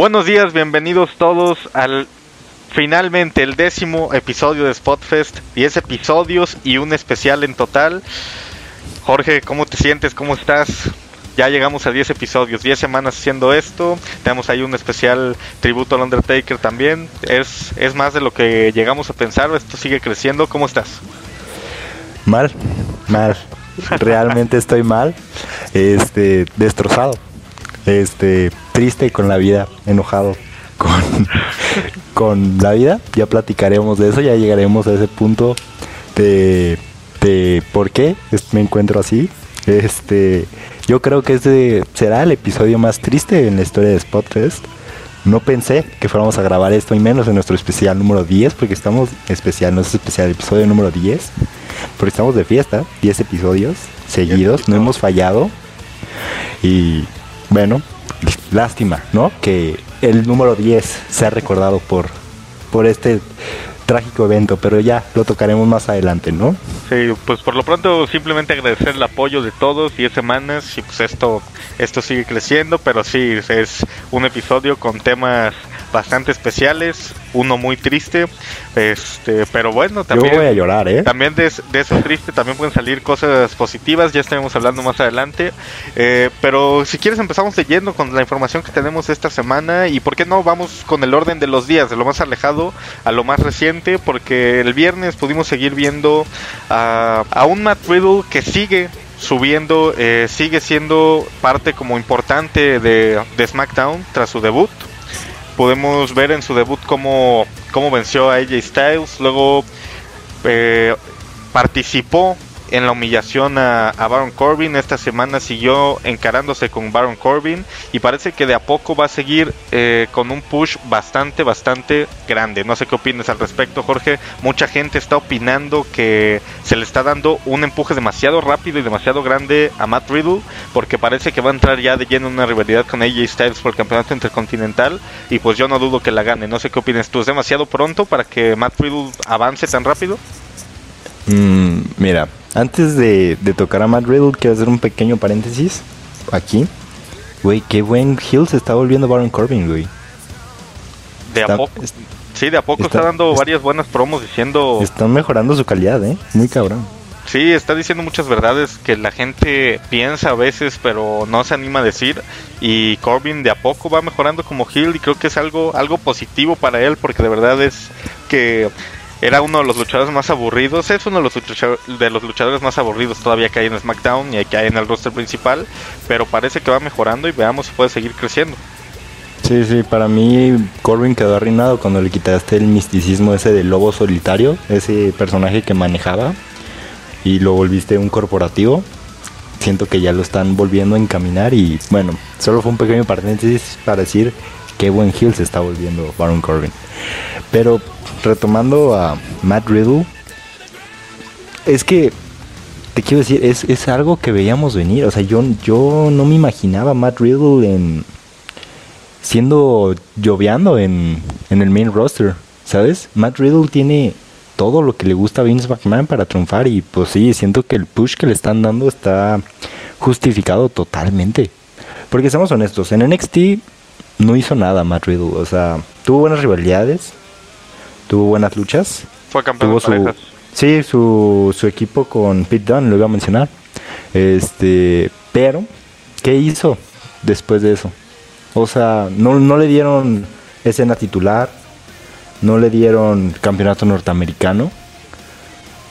Buenos días, bienvenidos todos al finalmente el décimo episodio de Spotfest. 10 episodios y un especial en total. Jorge, ¿cómo te sientes? ¿Cómo estás? Ya llegamos a 10 episodios, 10 semanas haciendo esto. Tenemos ahí un especial tributo al Undertaker también. Es, es más de lo que llegamos a pensar. Esto sigue creciendo. ¿Cómo estás? Mal, mal. Realmente estoy mal. Este, destrozado. Este, triste con la vida, enojado con, con la vida. Ya platicaremos de eso, ya llegaremos a ese punto de, de por qué me encuentro así. Este, yo creo que este será el episodio más triste en la historia de Spotfest. No pensé que fuéramos a grabar esto y menos en nuestro especial número 10, porque estamos especial, no es especial, episodio número 10, porque estamos de fiesta, 10 episodios seguidos, no hemos fallado. Y bueno, lástima, ¿no? Que el número 10 sea recordado por, por este trágico evento, pero ya lo tocaremos más adelante, ¿no? Sí, pues por lo pronto simplemente agradecer el apoyo de todos, 10 semanas y pues esto esto sigue creciendo, pero sí es un episodio con temas bastante especiales, uno muy triste, este, pero bueno, también Yo voy a llorar, ¿eh? También de, de eso triste también pueden salir cosas positivas, ya estaremos hablando más adelante, eh, pero si quieres empezamos leyendo con la información que tenemos esta semana y por qué no vamos con el orden de los días, de lo más alejado a lo más reciente, porque el viernes pudimos seguir viendo a, a un Matt Riddle que sigue subiendo, eh, sigue siendo parte como importante de, de SmackDown tras su debut podemos ver en su debut cómo, cómo venció a AJ Styles, luego eh, participó en la humillación a, Baron Corbin. Esta semana siguió encarándose con Baron Corbin y parece que de a poco va a seguir eh, con un push bastante, bastante grande. No sé qué opinas al respecto, Jorge. Mucha gente está opinando que se le está dando un empuje demasiado rápido y demasiado grande a Matt Riddle porque parece que va a entrar ya de lleno en una rivalidad con AJ Styles por el campeonato intercontinental y pues yo no dudo que la gane. No sé qué opinas tú. ¿Es demasiado pronto para que Matt Riddle avance tan rápido? Mm, mira, antes de, de, tocar a Matt Riddle, quiero hacer un pequeño paréntesis aquí. Güey, qué buen heel se está volviendo Baron Corbin, güey. De está, a poco. Es, sí, de a poco está, está dando varias buenas promos diciendo. Están mejorando su calidad, ¿eh? Muy cabrón. Sí, está diciendo muchas verdades que la gente piensa a veces, pero no se anima a decir. Y Corbin de a poco va mejorando como heel y creo que es algo, algo positivo para él, porque de verdad es que era uno de los luchadores más aburridos, es uno de los, de los luchadores más aburridos todavía que hay en SmackDown y que hay en el roster principal, pero parece que va mejorando y veamos si puede seguir creciendo. Sí, sí, para mí Corbin quedó arruinado cuando le quitaste el misticismo ese del lobo solitario, ese personaje que manejaba, y lo volviste un corporativo. Siento que ya lo están volviendo a encaminar y bueno, solo fue un pequeño paréntesis para decir qué buen heel se está volviendo Baron Corbin. Pero retomando a Matt Riddle, es que te quiero decir, es, es, algo que veíamos venir. O sea, yo, yo no me imaginaba a Matt Riddle en siendo lloviando en, en el main roster. ¿Sabes? Matt Riddle tiene todo lo que le gusta a Vince McMahon para triunfar. Y pues sí, siento que el push que le están dando está justificado totalmente. Porque seamos honestos, en NXT no hizo nada Matt Riddle. O sea, tuvo buenas rivalidades, tuvo buenas luchas. Fue campeón tuvo de su, Sí, su, su equipo con Pete Dunne, lo iba a mencionar. Este, pero, ¿qué hizo después de eso? O sea, no, no le dieron escena titular, no le dieron campeonato norteamericano.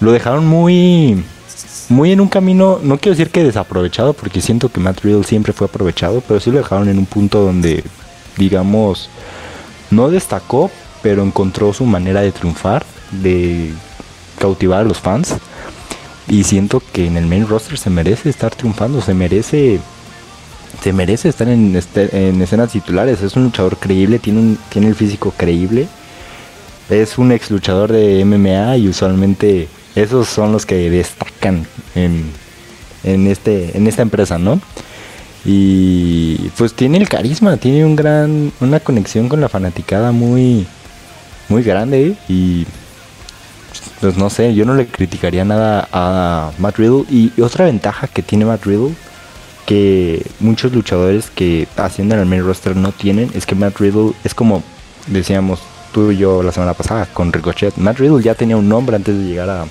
Lo dejaron muy, muy en un camino, no quiero decir que desaprovechado, porque siento que Matt Riddle siempre fue aprovechado, pero sí lo dejaron en un punto donde, digamos, no destacó, pero encontró su manera de triunfar, de cautivar a los fans. Y siento que en el main roster se merece estar triunfando, se merece se merece estar en, este, en escenas titulares. Es un luchador creíble, tiene, un, tiene el físico creíble. Es un ex luchador de MMA y usualmente esos son los que destacan en, en, este, en esta empresa, ¿no? Y pues tiene el carisma, tiene un gran, una conexión con la fanaticada muy, muy grande y pues no sé, yo no le criticaría nada a Matt Riddle y otra ventaja que tiene Matt Riddle que muchos luchadores que ascienden al main roster no tienen es que Matt Riddle es como decíamos tú y yo la semana pasada con Ricochet. Matt Riddle ya tenía un nombre antes de llegar a,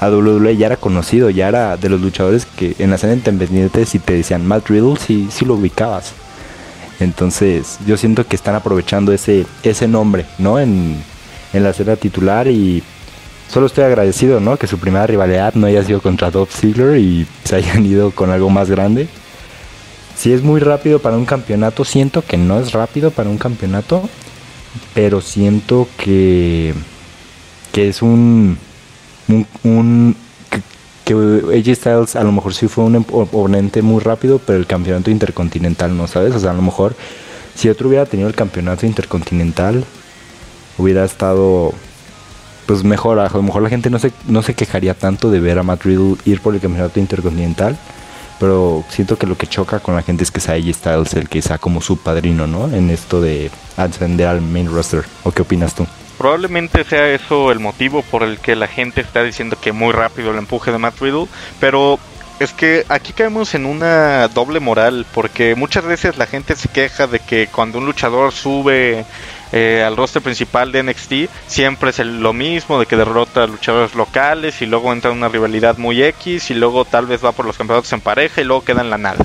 a WWE, ya era conocido, ya era de los luchadores que en la escena independiente si te decían Matt Riddle, sí, sí lo ubicabas. Entonces yo siento que están aprovechando ese, ese nombre, ¿no? En, en la escena titular y solo estoy agradecido, ¿no? Que su primera rivalidad no haya sido contra Dolph Ziggler y se hayan ido con algo más grande. Si es muy rápido para un campeonato, siento que no es rápido para un campeonato, pero siento que, que es un, un, que, AJ Styles a lo mejor sí fue un oponente muy rápido, pero el campeonato intercontinental no, ¿sabes? O sea, a lo mejor si otro hubiera tenido el campeonato intercontinental, hubiera estado pues mejor, a lo mejor la gente no se, no se quejaría tanto de ver a Matt Riddle ir por el campeonato intercontinental, pero siento que lo que choca con la gente es que sea AJ Styles el que sea como su padrino, ¿no? En esto de ascender al main roster. ¿O qué opinas tú? Probablemente sea eso el motivo por el que la gente está diciendo que muy rápido el empuje de Matt Riddle, pero es que aquí caemos en una doble moral, porque muchas veces la gente se queja de que cuando un luchador sube eh, al roster principal de NXT siempre es lo mismo, de que derrota a luchadores locales y luego entra en una rivalidad muy X y luego tal vez va por los campeonatos en pareja y luego queda en la nada.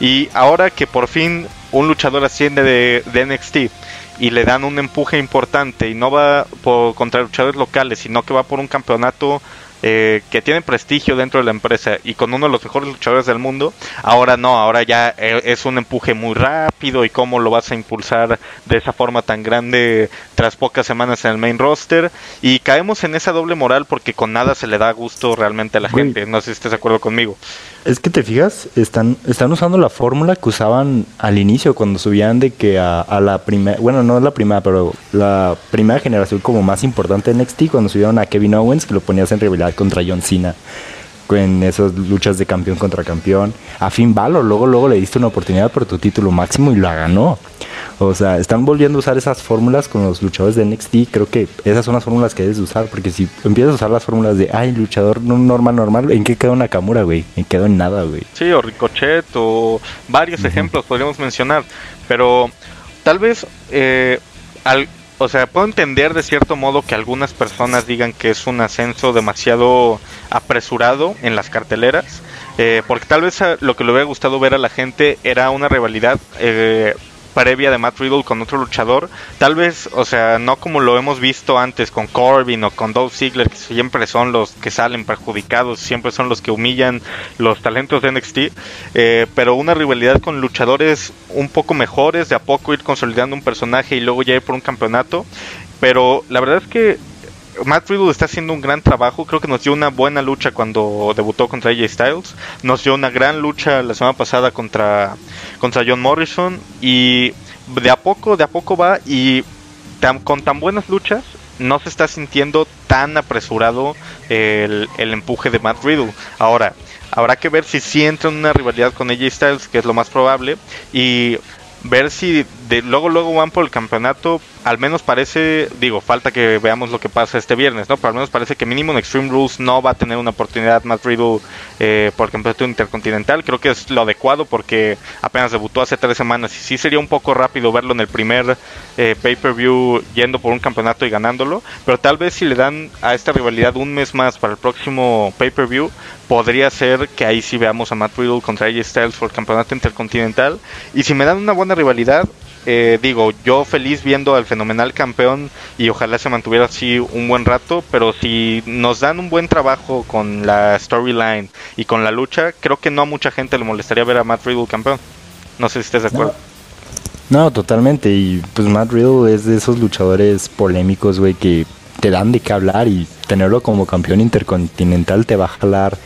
Y ahora que por fin un luchador asciende de, de NXT y le dan un empuje importante y no va por, contra luchadores locales, sino que va por un campeonato eh, que tiene prestigio dentro de la empresa y con uno de los mejores luchadores del mundo, ahora no, ahora ya eh, es un empuje muy rápido y cómo lo vas a impulsar de esa forma tan grande tras pocas semanas en el main roster y caemos en esa doble moral porque con nada se le da gusto realmente a la gente, no sé si estés de acuerdo conmigo. Es que te fijas, están, están usando la fórmula que usaban al inicio cuando subían de que a, la primera, bueno, no la primera, pero la primera generación como más importante de NXT, cuando subieron a Kevin Owens, que lo ponías en rivalidad contra John Cena en esas luchas de campeón contra campeón. A Finn Balor, luego, luego le diste una oportunidad por tu título máximo y la ganó. O sea, están volviendo a usar esas fórmulas con los luchadores de NXT. Creo que esas son las fórmulas que debes usar. Porque si empiezas a usar las fórmulas de, ay, luchador normal, normal, ¿en qué quedó Nakamura, güey? En quedó en nada, güey. Sí, o Ricochet, o varios ejemplos podríamos mencionar. Pero tal vez, eh, al, o sea, puedo entender de cierto modo que algunas personas digan que es un ascenso demasiado apresurado en las carteleras. Eh, porque tal vez lo que le hubiera gustado ver a la gente era una rivalidad eh, previa de Matt Riddle con otro luchador, tal vez, o sea, no como lo hemos visto antes con Corbin o con Dolph Ziggler, que siempre son los que salen perjudicados, siempre son los que humillan los talentos de NXT, eh, pero una rivalidad con luchadores un poco mejores, de a poco ir consolidando un personaje y luego ya ir por un campeonato, pero la verdad es que Matt Riddle está haciendo un gran trabajo. Creo que nos dio una buena lucha cuando debutó contra AJ Styles. Nos dio una gran lucha la semana pasada contra, contra John Morrison. Y de a poco, de a poco va. Y con tan buenas luchas, no se está sintiendo tan apresurado el, el empuje de Matt Riddle. Ahora, habrá que ver si sí entra en una rivalidad con AJ Styles, que es lo más probable. Y ver si de luego luego van por el campeonato al menos parece digo falta que veamos lo que pasa este viernes no pero al menos parece que mínimo en Extreme Rules no va a tener una oportunidad más Riddle eh, por el campeonato intercontinental. Creo que es lo adecuado porque apenas debutó hace tres semanas y sí sería un poco rápido verlo en el primer eh, pay per view yendo por un campeonato y ganándolo pero tal vez si le dan a esta rivalidad un mes más para el próximo pay per view podría ser que ahí sí veamos a Matt Riddle contra AJ Styles por el campeonato intercontinental. Y si me dan una buena rivalidad, eh, digo, yo feliz viendo al fenomenal campeón y ojalá se mantuviera así un buen rato, pero si nos dan un buen trabajo con la storyline y con la lucha, creo que no a mucha gente le molestaría ver a Matt Riddle campeón. No sé si estés de acuerdo. No, totalmente. Y pues Matt Riddle es de esos luchadores polémicos, güey, que te dan de qué hablar y tenerlo como campeón intercontinental te va a jalar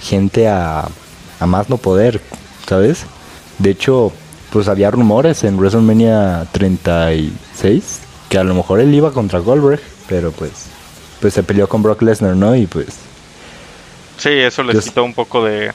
gente a, a más no poder, ¿sabes? De hecho, pues había rumores en WrestleMania 36 que a lo mejor él iba contra Goldberg, pero pues pues se peleó con Brock Lesnar, ¿no? Y pues Sí, eso les quitó un poco de,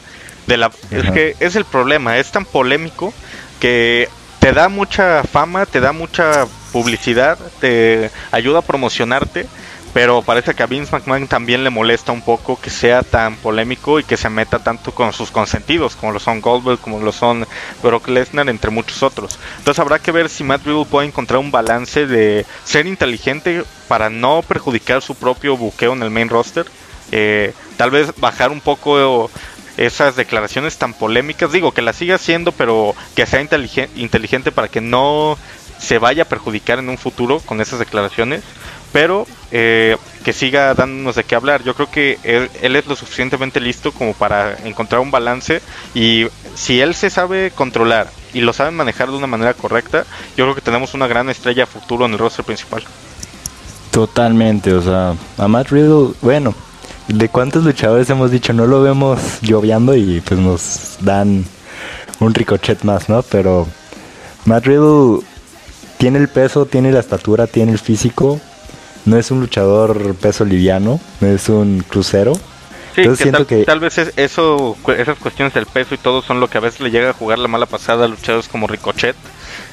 de la es que es el problema, es tan polémico que te da mucha fama, te da mucha publicidad, te ayuda a promocionarte, pero parece que a Vince McMahon también le molesta un poco que sea tan polémico y que se meta tanto con sus consentidos, como lo son Goldberg, como lo son Brock Lesnar, entre muchos otros. Entonces habrá que ver si Matt Riddle puede encontrar un balance de ser inteligente para no perjudicar su propio buqueo en el main roster. Eh, tal vez bajar un poco esas declaraciones tan polémicas. Digo, que las siga haciendo, pero que sea inteligente para que no se vaya a perjudicar en un futuro con esas declaraciones pero eh, que siga dándonos de qué hablar. Yo creo que él, es lo suficientemente listo como para encontrar un balance y si él se sabe controlar y lo sabe manejar de una manera correcta, yo creo que tenemos una gran estrella futuro en el roster principal. Totalmente, o sea, a Matt Riddle, bueno, de cuántos luchadores hemos dicho, no lo vemos lloviando y pues nos dan un ricochet más, ¿no? Pero Matt Riddle tiene el peso, tiene la estatura, tiene el físico no es un luchador peso liviano, no es un crucero. Sí, siento que... tal vez eso, esas cuestiones del peso y todo son lo que a veces le llega a jugar la mala pasada a luchadores como Ricochet.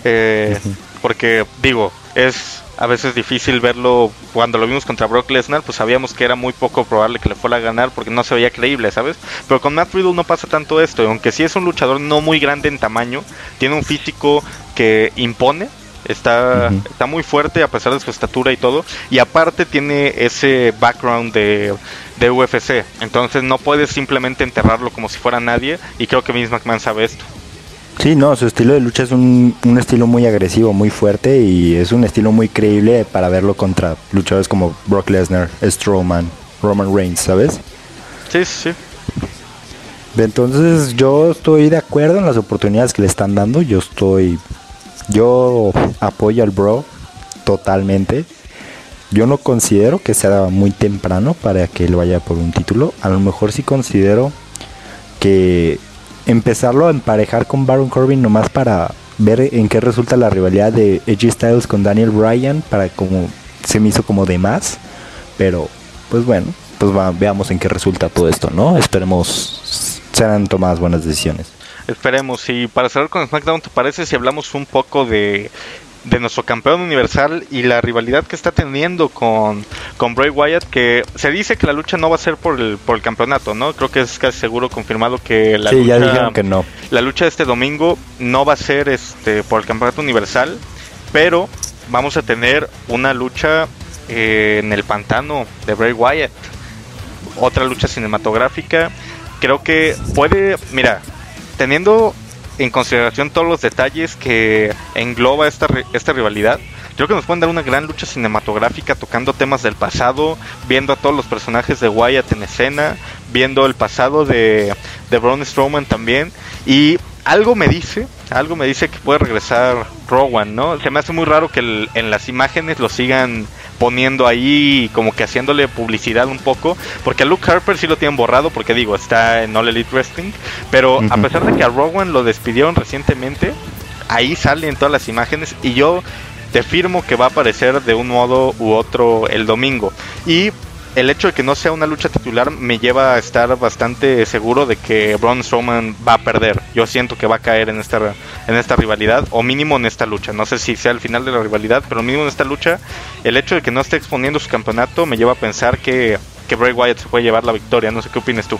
Eh, porque, digo, es a veces difícil verlo. Cuando lo vimos contra Brock Lesnar, pues sabíamos que era muy poco probable que le fuera a ganar porque no se veía creíble, ¿sabes? Pero con Matt Riddle no pasa tanto esto. Aunque sí es un luchador no muy grande en tamaño, tiene un físico que impone Está, está muy fuerte a pesar de su estatura y todo. Y aparte tiene ese background de, de UFC. Entonces no puedes simplemente enterrarlo como si fuera nadie. Y creo que Vince McMahon sabe esto. Sí, no, su estilo de lucha es un, un, estilo muy agresivo, muy fuerte y es un estilo muy creíble para verlo contra luchadores como Brock Lesnar, Strowman, Roman Reigns, ¿sabes? Sí, sí. Entonces yo estoy de acuerdo en las oportunidades que le están dando, yo estoy yo apoyo al bro totalmente. Yo no considero que sea muy temprano para que él vaya por un título. A lo mejor sí considero que empezarlo a emparejar con Baron Corbin nomás para ver en qué resulta la rivalidad de Edge Styles con Daniel Bryan para como se me hizo como de más. Pero pues bueno, pues veamos en qué resulta todo esto, ¿no? Esperemos sean tomadas buenas decisiones. Esperemos. Y para cerrar con SmackDown, ¿te parece si hablamos un poco de, de nuestro campeón universal y la rivalidad que está teniendo con, con Bray Wyatt? Que se dice que la lucha no va a ser por el, por el campeonato, ¿no? Creo que es casi seguro confirmado que la lucha. Ya dijeron que no. La lucha de este domingo no va a ser este por el campeonato universal, pero vamos a tener una lucha eh, en el pantano de Bray Wyatt. Otra lucha cinematográfica. Creo que puede. Mira, teniendo en consideración todos los detalles que engloba esta, esta rivalidad, creo que nos pueden dar una gran lucha cinematográfica tocando temas del pasado, viendo a todos los personajes de Wyatt en escena, viendo el pasado de, de Braun Strowman también. Y algo me dice, algo me dice que puede regresar Rowan, ¿no? Se me hace muy raro que en las imágenes lo sigan poniendo ahí como que haciéndole publicidad un poco, porque a Luke Harper sí lo tienen borrado, porque digo, está en All Elite Wrestling, pero a pesar de que a Rowan lo despidieron recientemente, ahí salen todas las imágenes y yo te firmo que va a aparecer de un modo u otro el domingo. Y el hecho de que no sea una lucha titular me lleva a estar bastante seguro de que Braun Strowman va a perder. Yo siento que va a caer en esta, en esta rivalidad, o mínimo en esta lucha. No sé si sea el final de la rivalidad, pero mínimo en esta lucha, el hecho de que no esté exponiendo su campeonato me lleva a pensar que, que Bray Wyatt se puede llevar la victoria. No sé qué opinas tú.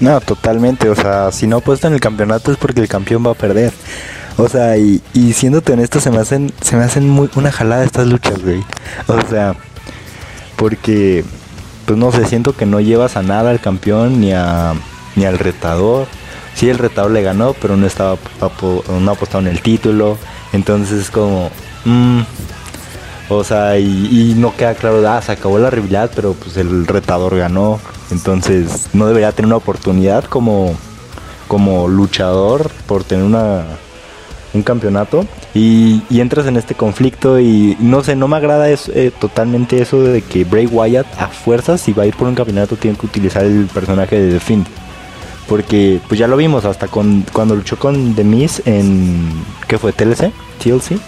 No, totalmente. O sea, si no puesto en el campeonato es porque el campeón va a perder. O sea, y, y siéndote honesto, se me hacen, se me hacen muy una jalada estas luchas, güey. O sea, porque pues no sé, siento que no llevas a nada al campeón ni a ni al retador. Sí, el retador le ganó, pero no estaba no apostado en el título. Entonces es como mm, o sea, y, no queda claro, ah, se acabó la rivalidad, pero pues el retador ganó. Entonces no debería tener una oportunidad como, como luchador por tener una un campeonato y, entras en este conflicto y no sé, no me agrada eh, totalmente eso de que Bray Wyatt a fuerzas si va a ir por un campeonato tiene que utilizar el personaje de The Fiend. Porque pues ya lo vimos hasta con cuando luchó con The Miz en ¿qué fue? TLC, TLC.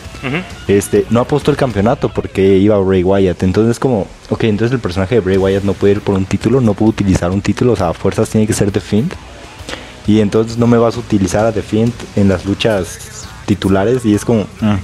Este, no apostó el campeonato porque iba Bray Wyatt. Entonces como, ok, entonces el personaje de Bray Wyatt no puede ir por un título, no puede utilizar un título, o sea, a fuerzas tiene que ser The Fiend. Y entonces no me vas a utilizar a The Fiend en las luchas titulares y es como, mm,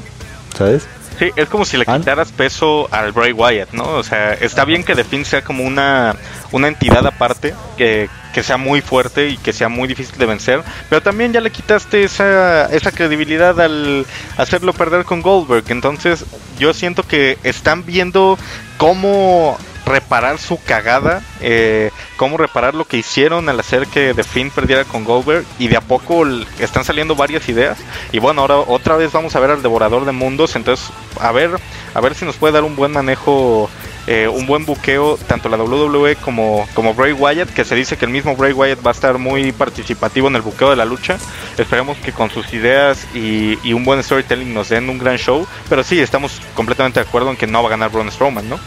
¿sabes? Sí, es como si le quitaras peso al Bray Wyatt, ¿no? O sea, está bien que The Finn sea como una, una entidad aparte, que, que sea muy fuerte y que sea muy difícil de vencer, pero también ya le quitaste esa, esa credibilidad al hacerlo perder con Goldberg. Entonces, yo siento que están viendo cómo reparar su cagada, eh, cómo reparar lo que hicieron al hacer que The Finn perdiera con Goldberg y de a poco están saliendo varias ideas y bueno, ahora otra vez vamos a ver al devorador de mundos, entonces a ver, a ver si nos puede dar un buen manejo eh, un buen buqueo tanto la WWE como, como Bray Wyatt, que se dice que el mismo Bray Wyatt va a estar muy participativo en el buqueo de la lucha. Esperemos que con sus ideas y, y un buen storytelling nos den un gran show. Pero sí, estamos completamente de acuerdo en que no va a ganar Braun Strowman, ¿no?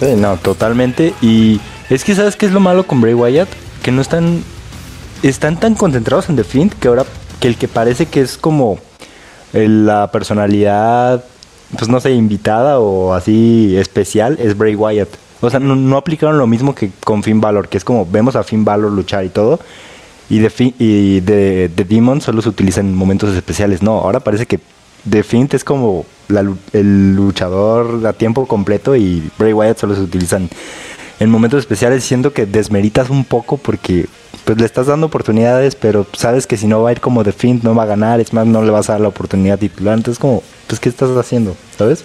Sí, no, totalmente. Y es que, ¿sabes qué es lo malo con Bray Wyatt? Que no están. Están tan concentrados en The Fiend que ahora. Que el que parece que es como. La personalidad. Pues no sé, invitada o así especial es Bray Wyatt. O sea, no, aplicaron lo mismo que con Finn Balor, que es como vemos a Finn Balor luchar y todo. Y de, y de, de Demon solo se utiliza en momentos especiales. No, ahora parece que The Fiend es como el luchador a tiempo completo y Bray Wyatt solo se utilizan en momentos especiales, siendo que desmeritas un poco porque pues le estás dando oportunidades, pero sabes que si no va a ir como The no va a ganar, es más, no le vas a dar la oportunidad titular, entonces como, pues ¿qué estás haciendo? ¿Sabes?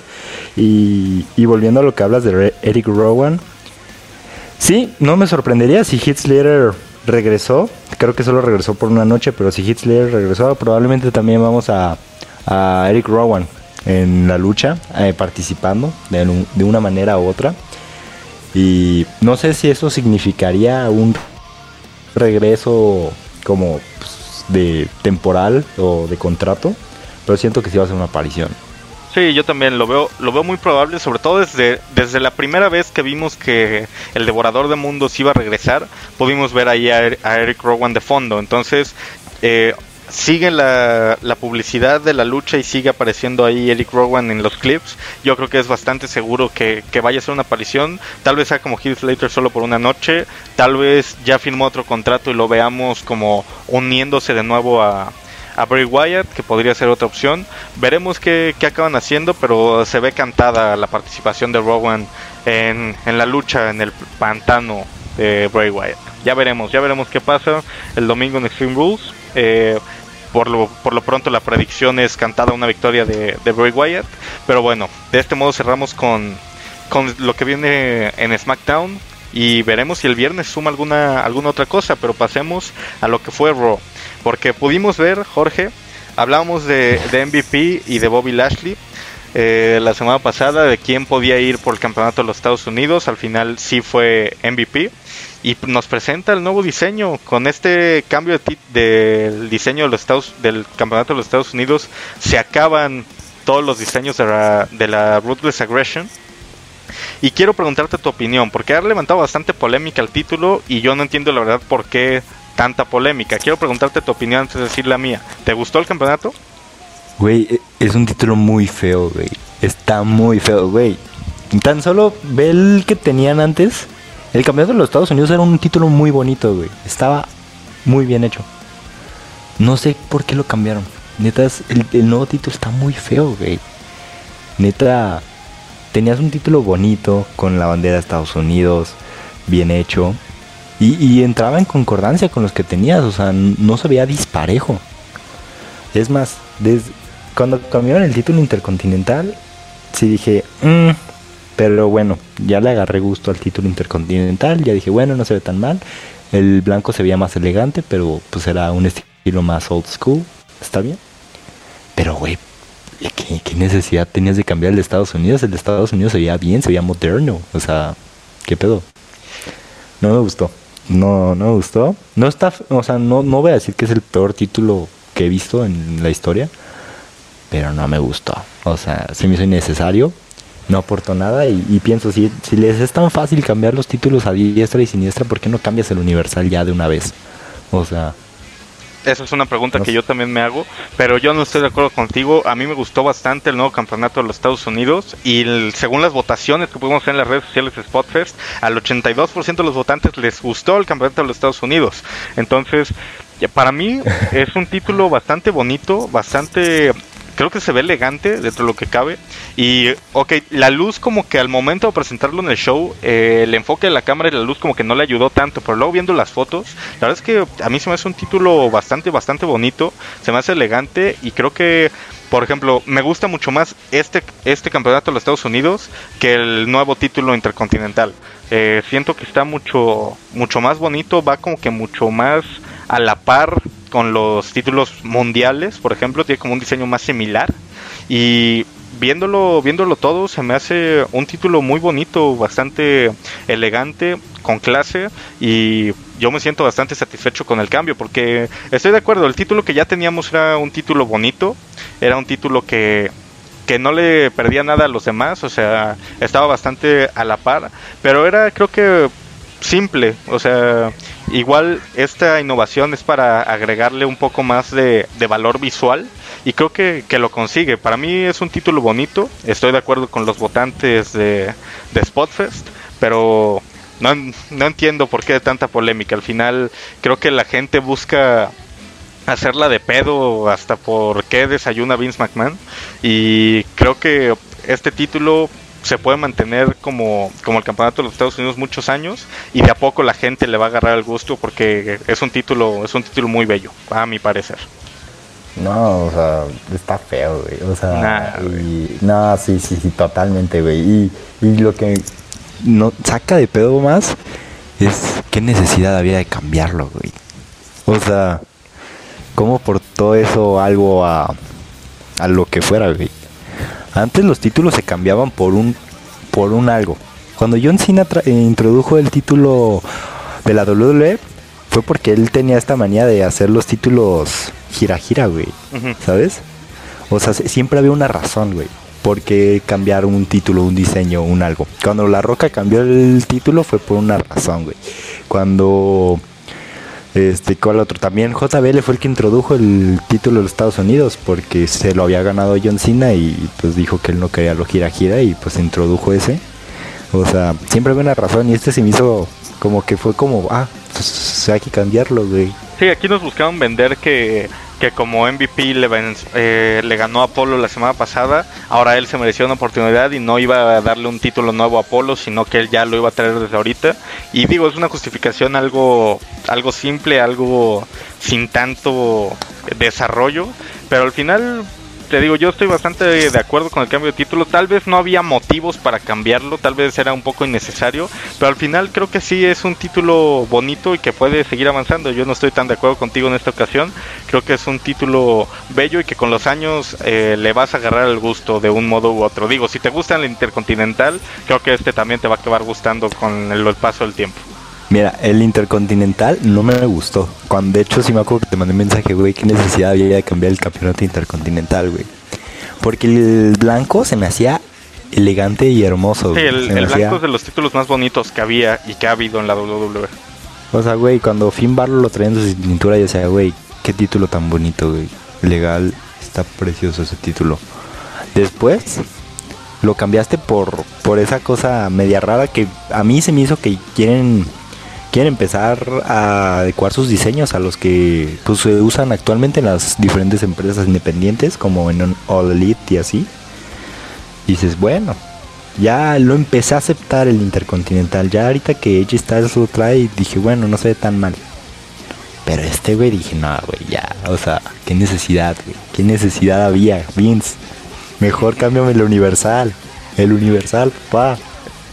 Y, y volviendo a lo que hablas de Eric Rowan, sí, no me sorprendería si Heath Slater regresó, creo que solo regresó por una noche, pero si Heath Slater regresó, probablemente también vamos a, a Eric Rowan en la lucha, eh, participando de, una manera u otra. Y no sé si eso significaría un regreso como pues, de temporal o de contrato, pero siento que sí va a ser una aparición. Sí, yo también lo veo, lo veo muy probable, sobre todo desde, desde la primera vez que vimos que el Devorador de Mundos iba a regresar, pudimos ver ahí a, Eric Rowan de fondo. Entonces, eh, sigue la, publicidad de la lucha y sigue apareciendo ahí Eric Rowan en los clips, yo creo que es bastante seguro que, vaya a ser una aparición. Tal vez sea como Heath Slater solo por una noche, tal vez ya firmó otro contrato y lo veamos como uniéndose de nuevo a, Bray Wyatt, que podría ser otra opción. Veremos qué, acaban haciendo, pero se ve cantada la participación de Rowan en, en la lucha en el pantano de Bray Wyatt. Ya veremos, ya veremos qué pasa el domingo en Extreme Rules. Eh, por lo, por lo pronto la predicción es cantada una victoria de, de Bray Wyatt. Pero bueno, de este modo cerramos con, con lo que viene en SmackDown. Y veremos si el viernes suma alguna, alguna otra cosa. Pero pasemos a lo que fue Raw. Porque pudimos ver, Jorge, hablamos de, de MVP y de Bobby Lashley. Eh, la semana pasada de quién podía ir por el campeonato de los Estados Unidos. Al final sí fue MVP y nos presenta el nuevo diseño con este cambio del diseño de los Estados del campeonato de los Estados Unidos se acaban todos los diseños de la, de la Ruthless Aggression y quiero preguntarte tu opinión porque ha levantado bastante polémica el título y yo no entiendo la verdad por qué tanta polémica quiero preguntarte tu opinión antes de decir la mía ¿te gustó el campeonato? Güey, e, es un título muy feo, güey. Está muy feo, güey. Tan solo ve el que tenían antes el campeonato de los Estados Unidos era un título muy bonito, güey. Estaba muy bien hecho. No sé por qué lo cambiaron. Neta, el, nuevo título está muy feo, güey. Neta, tenías un título bonito con la bandera de Estados Unidos, bien hecho. Y, entraba en concordancia con los que tenías, o sea, no se veía disparejo. Es más, cuando cambiaron el título intercontinental, sí dije, mmm, pero bueno, ya le agarré gusto al título intercontinental, ya dije, bueno, no se ve tan mal. El blanco se veía más elegante, pero pues era un estilo más old school. Está bien. Pero, güey, ¿qué, necesidad tenías de cambiar el de Estados Unidos? El de Estados Unidos se veía bien, se veía moderno. O sea, ¿qué pedo? No me gustó. No, no me gustó. No está, o sea, no, no voy a decir que es el peor título que he visto en la historia. Pero no me gustó. O sea, se me hizo innecesario no aportó nada y, pienso, si, si les es tan fácil cambiar los títulos a diestra y siniestra, ¿por qué no cambias el universal ya de una vez? O sea... Esa es una pregunta que yo también me hago, pero yo no estoy de acuerdo contigo. A mí me gustó bastante el nuevo campeonato de los Estados Unidos y según las votaciones que pudimos ver en las redes sociales de Spotfest, al 82% de los votantes les gustó el campeonato de los Estados Unidos. Entonces, para mí es un título bastante bonito, bastante creo que se ve elegante dentro de lo que cabe. Y, ok, la luz como que al momento de presentarlo en el show, eh, el enfoque de la cámara y la luz como que no le ayudó tanto, pero luego viendo las fotos, la verdad es que a mí se me hace un título bastante, bastante bonito, se me hace elegante y creo que por ejemplo, me gusta mucho más este, este campeonato de los Estados Unidos que el nuevo título intercontinental. Eh, siento que está mucho, mucho más bonito, va como que mucho más a la par con los títulos mundiales, por ejemplo, tiene como un diseño más similar. Y viéndolo, viéndolo todo, se me hace un título muy bonito, bastante elegante, con clase y yo me siento bastante satisfecho con el cambio porque estoy de acuerdo, el título que ya teníamos era un título bonito, era un título que que no le perdía nada a los demás, o sea, estaba bastante a la par, pero era creo que simple, o sea, igual esta innovación es para agregarle un poco más de, valor visual y creo que, lo consigue. Para mí es un título bonito, estoy de acuerdo con los votantes de, de Spotfest, pero no, no entiendo por qué tanta polémica. Al final creo que la gente busca hacerla de pedo hasta por qué desayuna Vince McMahon y creo que este título se puede mantener como, como el campeonato de los Estados Unidos muchos años y de a poco la gente le va a agarrar el gusto porque es un título es un título muy bello a mi parecer. No o sea está feo güey o sea no sí sí sí totalmente güey y, y lo que no saca de pedo más es qué necesidad había de cambiarlo güey. O sea cómo por todo eso algo a a lo que fuera güey antes los títulos se cambiaban por un por un algo. Cuando John Cena eh, introdujo el título de la WWE fue porque él tenía esta manía de hacer los títulos gira gira, güey. ¿Sabes? O sea, siempre había una razón, güey. Por qué cambiar un título, un diseño, un algo. Cuando La Roca cambió el título fue por una razón, güey. Cuando este, ¿cuál otro? También JBL fue el que introdujo el título de los Estados Unidos porque se lo había ganado John Cena y pues dijo que él no quería lo gira gira y pues introdujo ese. O sea, siempre había una razón y este se me hizo como que fue como, ah, pues hay que cambiarlo, güey. Sí, aquí nos buscaron vender que que como MVP le, eh, le ganó a Apolo la semana pasada, ahora él se mereció una oportunidad y no iba a darle un título nuevo a Apolo, sino que él ya lo iba a traer desde ahorita. Y digo, es una justificación algo, algo simple, algo sin tanto desarrollo, pero al final te digo, yo estoy bastante de acuerdo con el cambio de título. Tal vez no había motivos para cambiarlo, tal vez era un poco innecesario, pero al final creo que sí es un título bonito y que puede seguir avanzando. Yo no estoy tan de acuerdo contigo en esta ocasión. Creo que es un título bello y que con los años eh, le vas a agarrar el gusto de un modo u otro. Digo, si te gusta el Intercontinental, creo que este también te va a acabar gustando con el paso del tiempo. Mira, el Intercontinental no me gustó. Cuando, de hecho, sí me acuerdo que te mandé un mensaje, güey, qué necesidad había de cambiar el campeonato Intercontinental, güey. Porque el blanco se me hacía elegante y hermoso. Sí, el, blanco es de los títulos más bonitos que había y que ha habido en la WWE. O sea, güey, cuando Finn Balor lo traía en su cintura, yo decía, güey, qué título tan bonito, güey. Legal, está precioso ese título. Después lo cambiaste por, por esa cosa media rara que a mí se me hizo que quieren quieren empezar a adecuar sus diseños a los que pues, se usan actualmente en las diferentes empresas independientes, como en All Elite y así. Dices, bueno, ya lo empecé a aceptar el Intercontinental. Ya ahorita que Edge Styles lo trae, dije, bueno, no se ve tan mal. Pero este güey dije, no, güey, ya, o sea, qué necesidad, güey, qué necesidad había, Vince. Mejor cámbiame el Universal, el Universal, pa.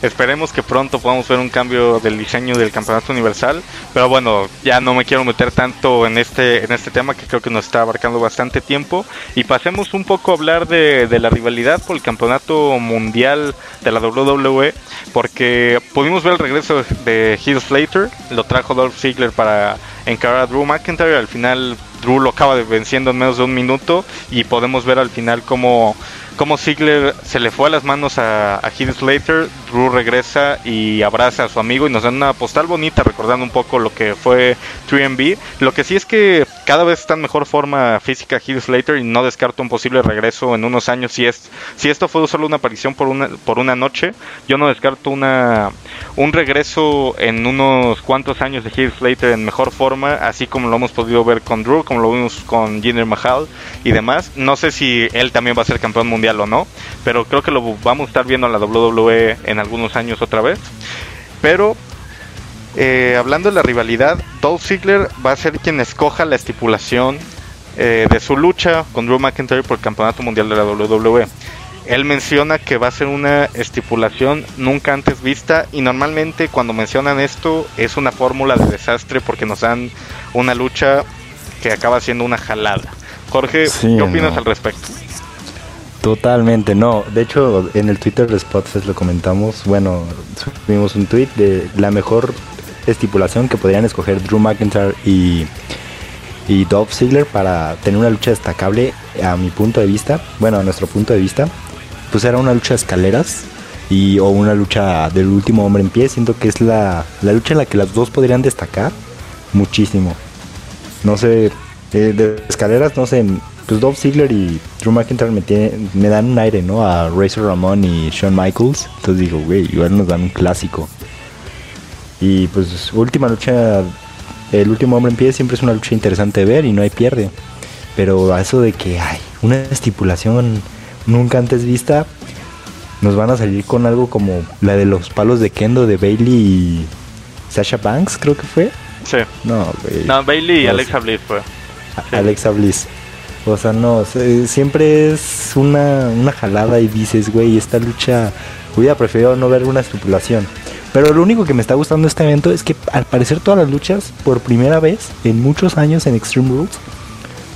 Esperemos que pronto podamos ver un cambio del diseño del campeonato universal. Pero bueno, ya no me quiero meter tanto en este, en este tema que creo que nos está abarcando bastante tiempo. Y pasemos un poco a hablar de, la rivalidad por el campeonato mundial de la WWE. Porque pudimos ver el regreso de Heath Slater. Lo trajo Dolph Ziggler para encarar a Drew McIntyre. Al final Drew lo acaba venciendo en menos de un minuto. Y podemos ver al final cómo como Ziggler se le fue a las manos a, a Heath Slater, Drew regresa y abraza a su amigo y nos dan una postal bonita recordando un poco lo que fue 3MB. Lo que sí es que cada vez está en mejor forma física Heath Slater y no descarto un posible regreso en unos años si es si esto fue solo una aparición por una por una noche, yo no descarto una un regreso en unos cuantos años de Heath Slater en mejor forma, así como lo hemos podido ver con Drew, como lo vimos con Jinder Mahal y demás. No sé si él también va a ser campeón mundial o no, pero creo que lo vamos a estar viendo en la WWE en algunos años otra vez. Pero eh, hablando de la rivalidad, Dolph Ziggler va a ser quien escoja la estipulación eh, de su lucha con Drew McIntyre por el campeonato mundial de la WWE. Él menciona que va a ser una estipulación nunca antes vista y normalmente cuando mencionan esto es una fórmula de desastre porque nos dan una lucha que acaba siendo una jalada. Jorge, ¿qué opinas al respecto? Totalmente, no. De hecho, en el Twitter de Spotfest lo comentamos. Bueno, subimos un tweet de la mejor estipulación que podrían escoger Drew McIntyre y, y Dolph Ziggler para tener una lucha destacable a mi punto de vista. Bueno, a nuestro punto de vista. Pues era una lucha de escaleras y o una lucha del último hombre en pie. Siento que es la, la lucha en la que las dos podrían destacar muchísimo. No sé, eh, de escaleras, no sé, pues Dolph Ziggler y Drew McIntyre me, me dan un aire, ¿no? A Razor Ramon y Shawn Michaels. Entonces digo, güey, igual nos dan un clásico. Y pues última lucha, el último hombre en pie siempre es una lucha interesante de ver y no hay pierde. Pero a eso de que hay una estipulación nunca antes vista, nos van a salir con algo como la de los palos de Kendo de Bailey y Sasha Banks, creo que fue. Sí. No, güey. No, Bailey y Alexa Bliss fue. Alexa Bliss. O sea, no, siempre es una, una jalada y dices, güey, esta lucha hubiera preferido no ver una estipulación. Pero lo único que me está gustando de este evento es que al parecer todas las luchas, por primera vez en muchos años en Extreme Rules,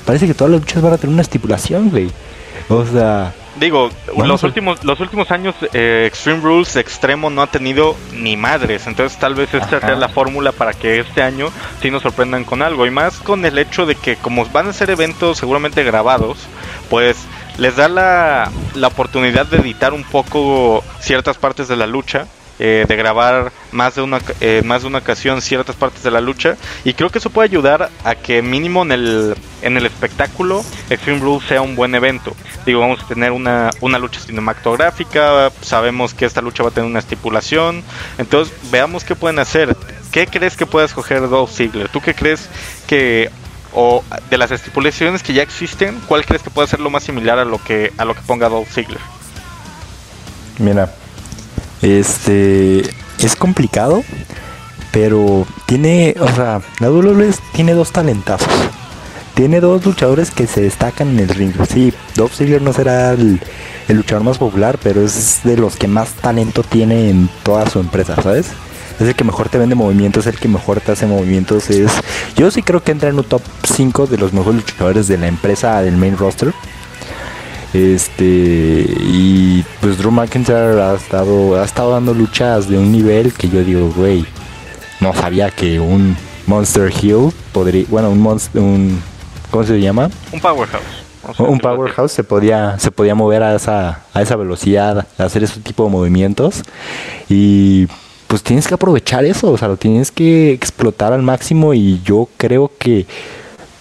parece que todas las luchas van a tener una estipulación, güey. O sea, Digo, los últimos los últimos años eh, Extreme Rules extremo no ha tenido ni madres, entonces tal vez esta sea la fórmula para que este año sí nos sorprendan con algo. Y más con el hecho de que como van a ser eventos seguramente grabados, pues les da la, la oportunidad de editar un poco ciertas partes de la lucha eh, de grabar más de una eh, más de una ocasión ciertas partes de la lucha y creo que eso puede ayudar a que mínimo en el en el espectáculo Extreme Rules sea un buen evento digo vamos a tener una, una lucha cinematográfica sabemos que esta lucha va a tener una estipulación entonces veamos qué pueden hacer ¿qué crees que pueda escoger Dolph Ziggler? ¿tú qué crees que o de las estipulaciones que ya existen, ¿cuál crees que puede ser lo más similar a lo que a lo que ponga Dolph Ziggler? Mira, este es complicado, pero tiene, o sea, la WWE tiene dos talentazos. Tiene dos luchadores que se destacan en el ring. Sí, Dolph Ziggler no será el, luchador más popular, pero es de los que más talento tiene en toda su empresa, ¿sabes? Es el que mejor te vende movimientos, es el que mejor te hace movimientos. Es, yo sí creo que entra en un top 5 de los mejores luchadores de la empresa del main roster. Este y pues Drew McIntyre ha estado ha estado dando luchas de un nivel que yo digo, güey, no sabía que un Monster Hill podría, bueno, un monster, un ¿cómo se llama? Un powerhouse. un powerhouse se podía se podía mover a esa a esa velocidad, hacer ese tipo de movimientos y pues tienes que aprovechar eso, o sea, lo tienes que explotar al máximo y yo creo que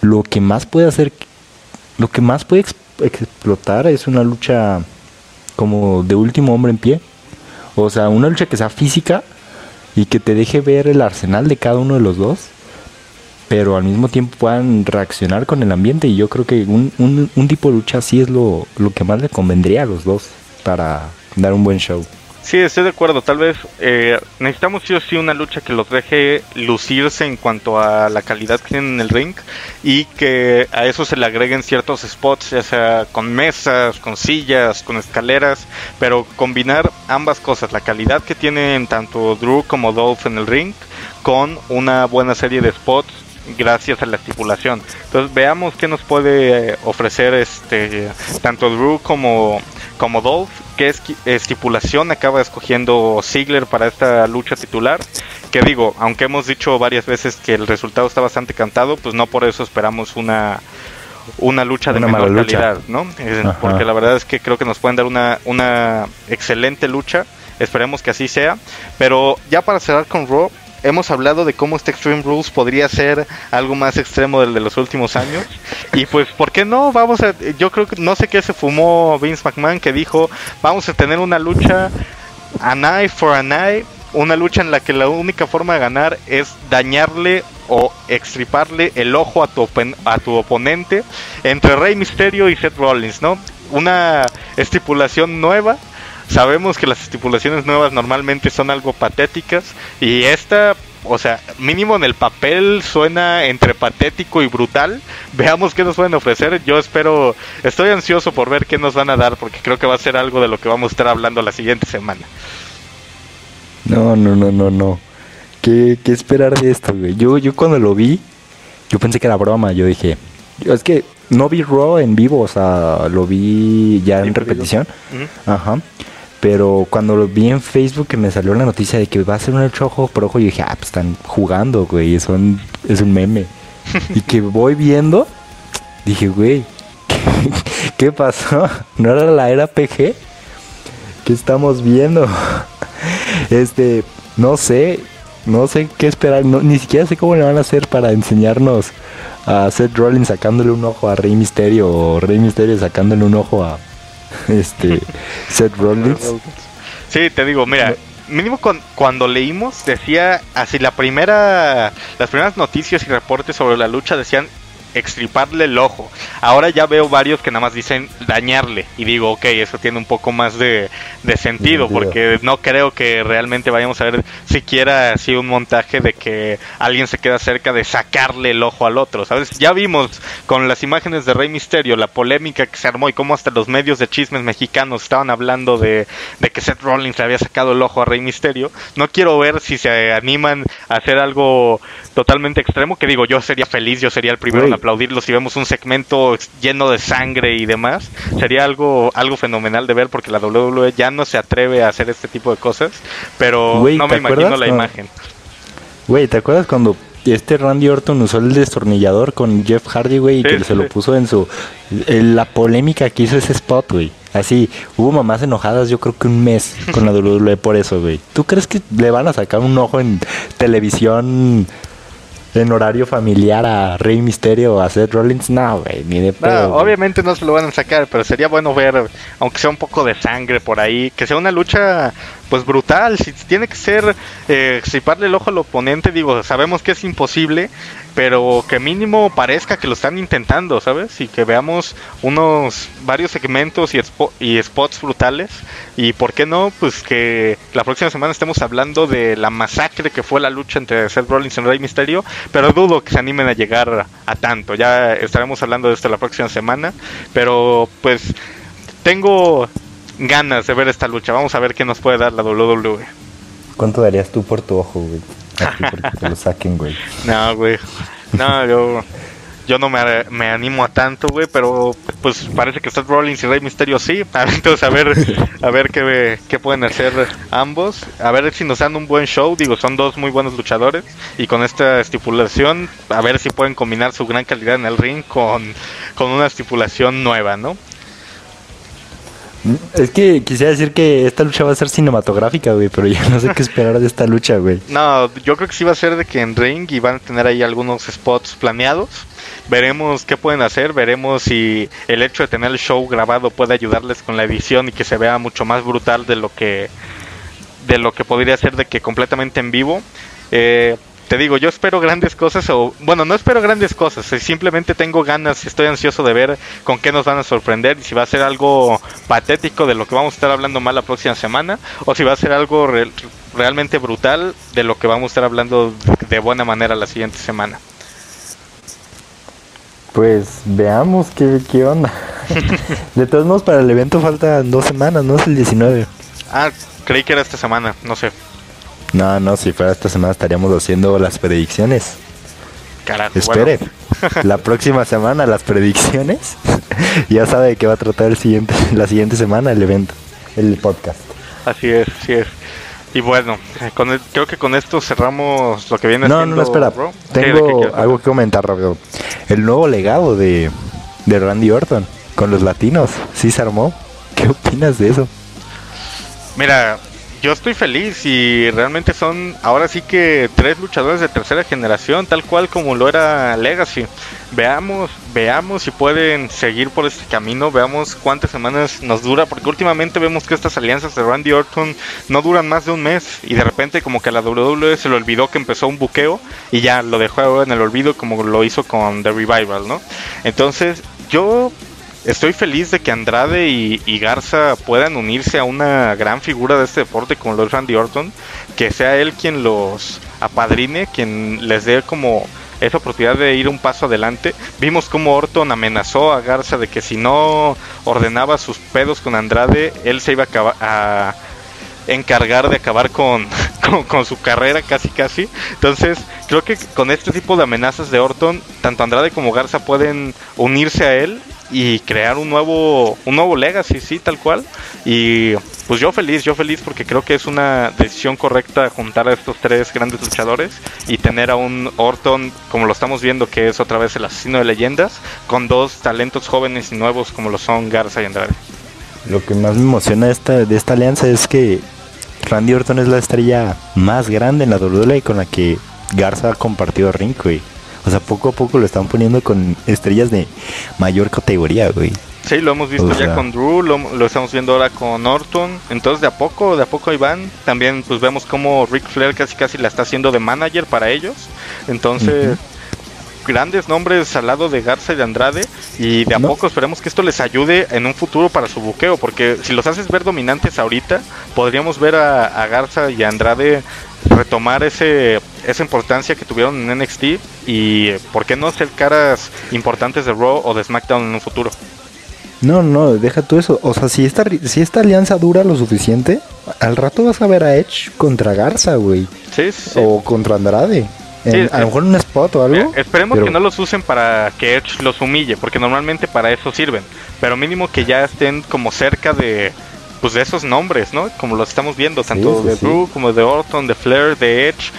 lo que más puede hacer lo que más puede explotar es una lucha como de último hombre en pie. O sea, una lucha que sea física y que te deje ver el arsenal de cada uno de los dos, pero al mismo tiempo puedan reaccionar con el ambiente. Y yo creo que un, un, un tipo de lucha así es lo, lo que más le convendría a los dos para dar un buen show. Sí, estoy de acuerdo. Tal vez eh, necesitamos sí o sí una lucha que los deje lucirse en cuanto a la calidad que tienen en el ring y que a eso se le agreguen ciertos spots, ya sea con mesas, con sillas, con escaleras, pero combinar ambas cosas, la calidad que tienen tanto Drew como Dolph en el ring con una buena serie de spots gracias a la estipulación. Entonces veamos qué nos puede ofrecer este tanto Drew como como Dolph, qué estipulación acaba escogiendo Ziggler para esta lucha titular. Que digo, aunque hemos dicho varias veces que el resultado está bastante cantado, pues no por eso esperamos una una lucha de Una menor mala lucha. calidad, ¿no? Eh, Ajá. Porque la verdad es que creo que nos pueden dar una, una excelente lucha. Esperemos que así sea. Pero ya para cerrar con Raw, hemos hablado de cómo este Extreme Rules podría ser algo más extremo del de los últimos años. Y pues, ¿por qué no? Vamos a. Yo creo que no sé qué se fumó Vince McMahon que dijo: Vamos a tener una lucha an eye for an eye. Una lucha en la que la única forma de ganar es dañarle o extriparle el ojo a tu, a tu oponente entre Rey Mysterio y Seth Rollins, ¿no? Una estipulación nueva. Sabemos que las estipulaciones nuevas normalmente son algo patéticas y esta, o sea, mínimo en el papel suena entre patético y brutal. Veamos qué nos pueden ofrecer. Yo espero, estoy ansioso por ver qué nos van a dar porque creo que va a ser algo de lo que vamos a estar hablando la siguiente semana. No, no, no, no, no. ¿Qué, qué esperar de esto, güey? Yo, yo cuando lo vi, yo pensé que era broma. Yo dije, es que no vi Raw en vivo, o sea, lo vi ya en repetición. Ajá. Pero cuando lo vi en Facebook que me salió la noticia de que va a ser un hecho ojo por ojo, yo dije, ah, pues están jugando, güey, son, es un meme. y que voy viendo, dije, güey, ¿qué, qué pasó? ¿No era la era PG? ¿Qué estamos viendo? Este, no sé, no sé qué esperar, no, ni siquiera sé cómo le van a hacer para enseñarnos a Seth Rollins sacándole un ojo a Rey Misterio o Rey Misterio sacándole un ojo a este Seth Rollins. Sí, te digo, mira, mínimo con- cuando leímos decía así la primera las primeras noticias y reportes sobre la lucha decían extriparle el ojo. Ahora ya veo varios que nada más dicen dañarle y digo, ok, eso tiene un poco más de, de sentido porque no creo que realmente vayamos a ver siquiera así un montaje de que alguien se queda cerca de sacarle el ojo al otro, ¿sabes? Ya vimos con las imágenes de Rey Misterio la polémica que se armó y cómo hasta los medios de chismes mexicanos estaban hablando de, de que Seth Rollins le había sacado el ojo a Rey Misterio. No quiero ver si se animan a hacer algo totalmente extremo, que digo, yo sería feliz, yo sería el primero en. Aplaudirlo si vemos un segmento lleno de sangre y demás. Sería algo algo fenomenal de ver porque la WWE ya no se atreve a hacer este tipo de cosas, pero no me ¿te imagino acuerdas? la No. imagen. Güey, ¿te acuerdas cuando este Randy Orton usó el destornillador con Jeff Hardy, güey, y Sí, que sí, se lo puso en su la polémica que hizo ese spot, güey? Así, hubo mamás enojadas, yo creo que un mes con la WWE por eso, güey. ¿Tú crees que le van a sacar un ojo en televisión en horario familiar a Rey Misterio o a Seth Rollins? No, güey, ni de pedo. obviamente no se lo van a sacar, pero sería bueno ver, aunque sea un poco de sangre por ahí, que sea una lucha pues brutal. Si tiene que ser eh, el ojo al oponente, digo, sabemos que es imposible, pero que mínimo parezca que lo están intentando, ¿sabes? Y que veamos unos varios segmentos y, y spots brutales. Y por qué no, pues que la próxima semana estemos hablando de la masacre que fue la lucha entre Seth Rollins y Rey Misterio, pero dudo que se animen a llegar a tanto. Ya estaremos hablando de esto la próxima semana, pero pues tengo ganas de ver esta lucha. Vamos a ver qué nos puede dar la WWE. ¿Cuánto darías tú por tu ojo, güey? Porque te lo saquen, güey. No, güey. No, yo, yo no me, me animo a tanto, güey, pero pues parece que Seth Rollins y Rey Misterio sí. Entonces, a ver, a ver qué, qué pueden hacer ambos. A ver si nos dan un buen show. Digo, son dos muy buenos luchadores. Y con esta estipulación, a ver si pueden combinar su gran calidad en el ring con, con una estipulación nueva, ¿no? Es que quisiera decir que esta lucha va a ser cinematográfica, güey, pero ya no sé qué esperar de esta lucha, güey. No, yo creo que sí va a ser de que en ring y van a tener ahí algunos spots planeados. Veremos qué pueden hacer, veremos si el hecho de tener el show grabado puede ayudarles con la edición y que se vea mucho más brutal de lo que de lo que podría ser de que completamente en vivo. Eh, te digo, yo espero grandes cosas o bueno, no espero grandes cosas, eh, simplemente tengo ganas, estoy ansioso de ver con qué nos van a sorprender y si va a ser algo patético de lo que vamos a estar hablando mal la próxima semana o si va a ser algo re- realmente brutal de lo que vamos a estar hablando de buena manera la siguiente semana. Pues veamos qué, qué onda. De todos modos, para el evento faltan dos semanas, ¿no? Es el 19. Ah, creí que era esta semana, no sé. No, no, si fuera esta semana estaríamos haciendo las predicciones. Carajo. Espere, bueno. la próxima semana las predicciones. ya sabe de qué va a tratar el siguiente, la siguiente semana el evento, el podcast. Así es, así es. Y bueno, eh, con el- creo que con esto cerramos lo que viene No, no, siendo no, espera. Raw. Sí, ¿de qué Tengo algo que comentar rápido. El nuevo legado de, de Randy Orton con los latinos. Sí se armó. ¿Qué opinas de eso? Mira, yo estoy feliz y realmente son ahora sí que tres luchadores de tercera generación, tal cual como lo era Legacy. Veamos, veamos si pueden seguir por este camino, veamos cuántas semanas nos dura, porque últimamente vemos que estas alianzas de Randy Orton no duran más de un mes y de repente como que a la WWE se le olvidó que empezó un buqueo y ya lo dejó en el olvido como lo hizo con The Revival, ¿no? Entonces yo estoy feliz de que Andrade y, Garza puedan unirse a una gran figura de este deporte como lo es Randy Orton, que sea él quien los apadrine, quien les dé como esa oportunidad de ir un paso adelante. Vimos como Orton amenazó a Garza de que si no ordenaba sus pedos con Andrade, él se iba a, encargar de acabar con, con, su carrera casi casi. Entonces, creo que con este tipo de amenazas de Orton, tanto Andrade como Garza pueden unirse a él y crear un nuevo un nuevo legacy, sí, tal cual. Y pues yo feliz, yo feliz porque creo que es una decisión correcta juntar a estos tres grandes luchadores y tener a un Orton como lo estamos viendo que es otra vez el asesino de leyendas con dos talentos jóvenes y nuevos como lo son Garza y Andrade. Lo que más me emociona de esta, de esta alianza es que Randy Orton es la estrella más grande en la WWE con la que Garza ha compartido ring, y o sea, poco a poco lo están poniendo con estrellas de mayor categoría, güey. Sí, lo hemos visto ya con Drew, lo, estamos viendo ahora con Norton. Entonces, de a poco, de a poco ahí van. También, pues vemos como Ric Flair casi casi la está haciendo de manager para ellos. Entonces, grandes nombres al lado de Garza y de Andrade. Y de a poco esperemos que esto les ayude en un futuro para su buqueo. Porque si los haces ver dominantes ahorita, podríamos ver a, a Garza y a Andrade retomar ese esa importancia que tuvieron en NXT y por qué no ser caras importantes de Raw o de SmackDown en un futuro. No, no, deja tú eso. O sea, si esta, si esta alianza dura lo suficiente, al rato vas a ver a Edge contra Garza, güey. Sí, sí. O contra Andrade. A lo mejor un spot o algo. esperemos que no los usen para que Edge los humille, porque normalmente para eso sirven. Pero mínimo que ya estén como cerca de, pues de esos nombres, ¿no? Como los estamos viendo, tanto de Drew como de Orton, de Flair, de Edge.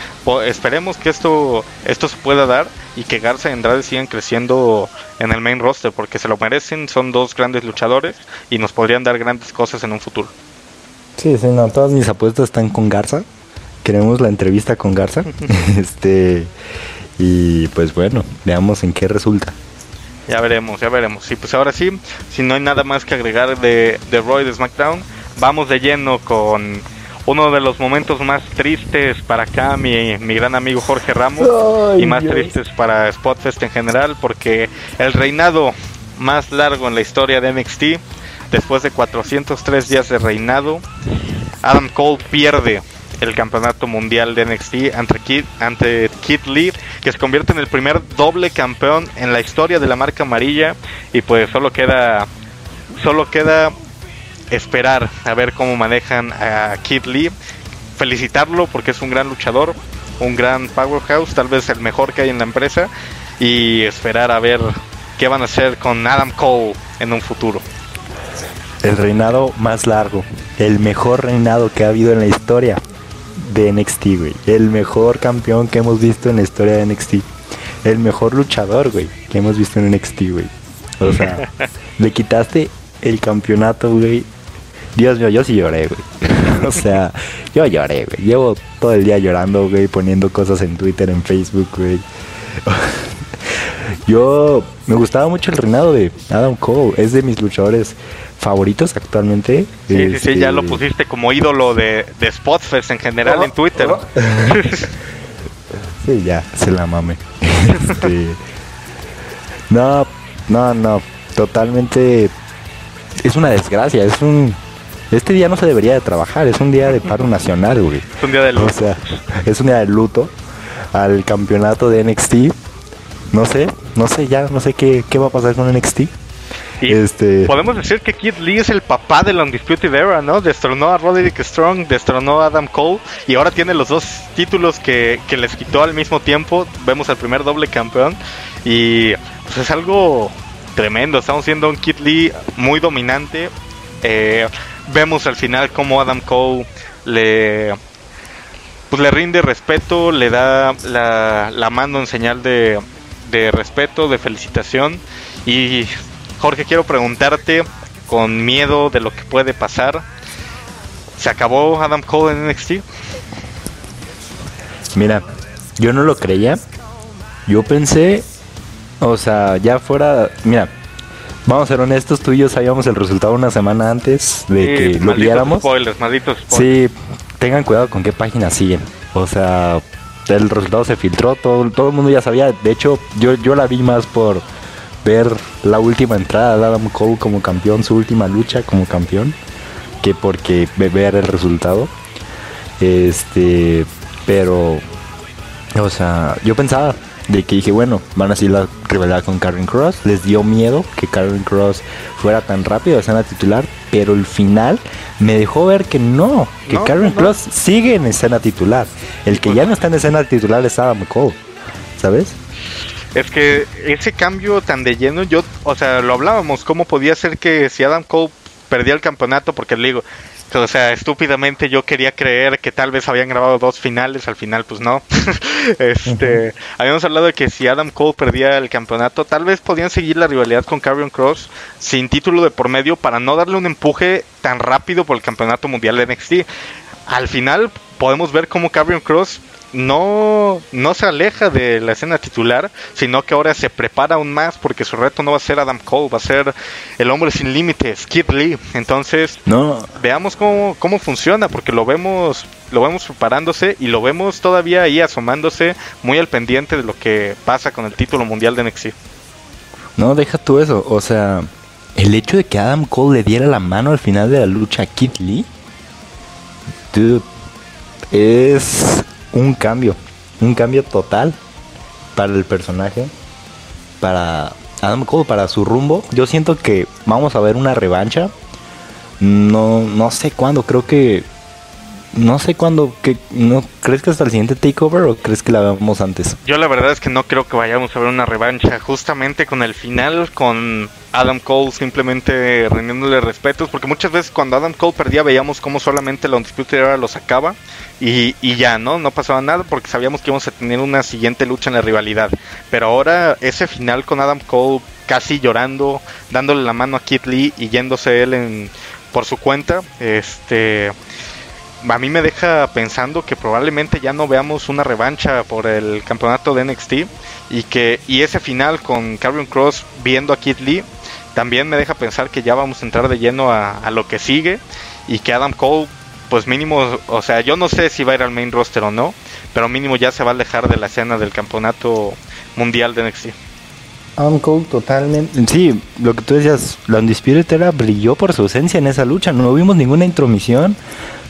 esperemos que esto, esto se pueda dar y que Garza y Andrade sigan creciendo en el main roster porque se lo merecen, son dos grandes luchadores y nos podrían dar grandes cosas en un futuro. Sí, sí, no, todas mis apuestas están con Garza. Queremos la entrevista con Garza. este y pues bueno, veamos en qué resulta. Ya veremos, ya veremos. Y pues ahora sí, si no hay nada más que agregar de, de Roy de SmackDown, vamos de lleno con uno de los momentos más tristes para acá, mi, mi gran amigo Jorge Ramos, y más tristes para Spotfest en general, porque el reinado más largo en la historia de NXT, después de 403 días de reinado, Adam Cole pierde el campeonato mundial de NXT ante Kid, ante Kid Lee, que se convierte en el primer doble campeón en la historia de la marca amarilla. Y pues solo queda solo queda esperar a ver cómo manejan a Kid Lee, felicitarlo porque es un gran luchador, un gran powerhouse, tal vez el mejor que hay en la empresa. Y esperar a ver qué van a hacer con Adam Cole en un futuro. El reinado más largo, el mejor reinado que ha habido en la historia de NXT, güey. El mejor campeón que hemos visto en la historia de NXT. El mejor luchador, güey, que hemos visto en NXT, güey. O sea, le quitaste el campeonato, güey. Dios mío, yo sí lloré, güey. o sea, yo lloré, güey. Llevo todo el día llorando, güey, poniendo cosas en Twitter, en Facebook, güey. yo me gustaba mucho el reinado de Adam Cole. Es de mis luchadores favoritos actualmente. Sí, sí, sí, ya lo este, pusiste como ídolo de, de Spotfest en general en Twitter. sí, ya, se la mame. Este, no, no, no, totalmente es una desgracia, es un este día no se debería de trabajar, es un día de paro nacional, güey. Es un día de luto. O sea, es un día de luto al campeonato de NXT. No sé, no sé ya, no sé qué, qué va a pasar con NXT este... podemos decir que Kid Lee es el papá de la Undisputed Era, ¿no? Destronó a Roderick Strong, destronó a Adam Cole y ahora tiene los dos títulos que, les quitó al mismo tiempo. Vemos al primer doble campeón y pues es algo tremendo. Estamos viendo un Kid Lee muy dominante. Eh, vemos al final cómo Adam Cole le pues le rinde respeto, le da la, la mano en señal de, de respeto, de felicitación y Jorge, quiero preguntarte, con miedo de lo que puede pasar, ¿se acabó Adam Cole en NXT? Mira, yo no lo creía. Yo pensé, o sea, ya fuera, mira, vamos a ser honestos, tú y yo sabíamos el resultado una semana antes de Sí, que lo viéramos. Spoilers, malditos spoilers. Sí, tengan cuidado con qué página siguen. O sea, el resultado se filtró, todo, todo el mundo ya sabía. De hecho, yo, yo la vi más por ver la última entrada de Adam Cole como campeón, su última lucha como campeón, que porque ve- ver el resultado. Este, pero, o sea, yo pensaba de que dije, bueno, van a seguir la rivalidad con Karen Cross. Les dio miedo que Karen Cross fuera tan rápido a escena titular, pero el final me dejó ver que no, que No, Karen no. Cross sigue en escena titular. El que ya no está en escena titular es Adam Cole, ¿sabes? Es que ese cambio tan de lleno, yo, o sea, lo hablábamos, cómo podía ser que si Adam Cole perdía el campeonato, porque le digo, o sea, estúpidamente yo quería creer que tal vez habían grabado dos finales, al final pues no. este, habíamos hablado de que si Adam Cole perdía el campeonato, tal vez podían seguir la rivalidad con Karrion Cross sin título de por medio para no darle un empuje tan rápido por el campeonato mundial de NXT. Al final podemos ver cómo Karrion Cross no, no se aleja de la escena titular, sino que ahora se prepara aún más porque su reto no va a ser Adam Cole, va a ser el hombre sin límites, Kid Lee. Entonces, No, veamos cómo, cómo funciona, porque lo vemos, lo vemos preparándose y lo vemos todavía ahí asomándose muy al pendiente de lo que pasa con el título mundial de NXT. no, deja tú eso. O sea, el hecho de que Adam Cole le diera la mano al final de la lucha a Kid Lee, dude, es un cambio, un cambio total para el personaje, para Adam Cole, para su rumbo. Yo siento que vamos a ver una revancha. No, no sé cuándo, creo que no sé cuándo, que no crees que hasta el siguiente takeover o crees que la veamos antes. Yo la verdad es que no creo que vayamos a ver una revancha justamente con el final, con Adam Cole simplemente rindiéndole respetos, porque muchas veces cuando Adam Cole perdía veíamos como solamente la Undisputed Era lo sacaba y, y ya, ¿no? No pasaba nada porque sabíamos que íbamos a tener una siguiente lucha en la rivalidad. Pero ahora ese final con Adam Cole casi llorando, dándole la mano a Kid Lee y yéndose él en, por su cuenta, este a mí me deja pensando que probablemente ya no veamos una revancha por el campeonato de NXT y que y ese final con Karrion Cross viendo a Kid Lee también me deja pensar que ya vamos a entrar de lleno a, a lo que sigue y que Adam Cole pues mínimo, o sea, yo no sé si va a ir al main roster o no, pero mínimo ya se va a alejar de la escena del campeonato mundial de NXT. Adam Cole totalmente. Sí, lo que tú decías, la Undisputed Era brilló por su ausencia en esa lucha. No vimos ninguna intromisión,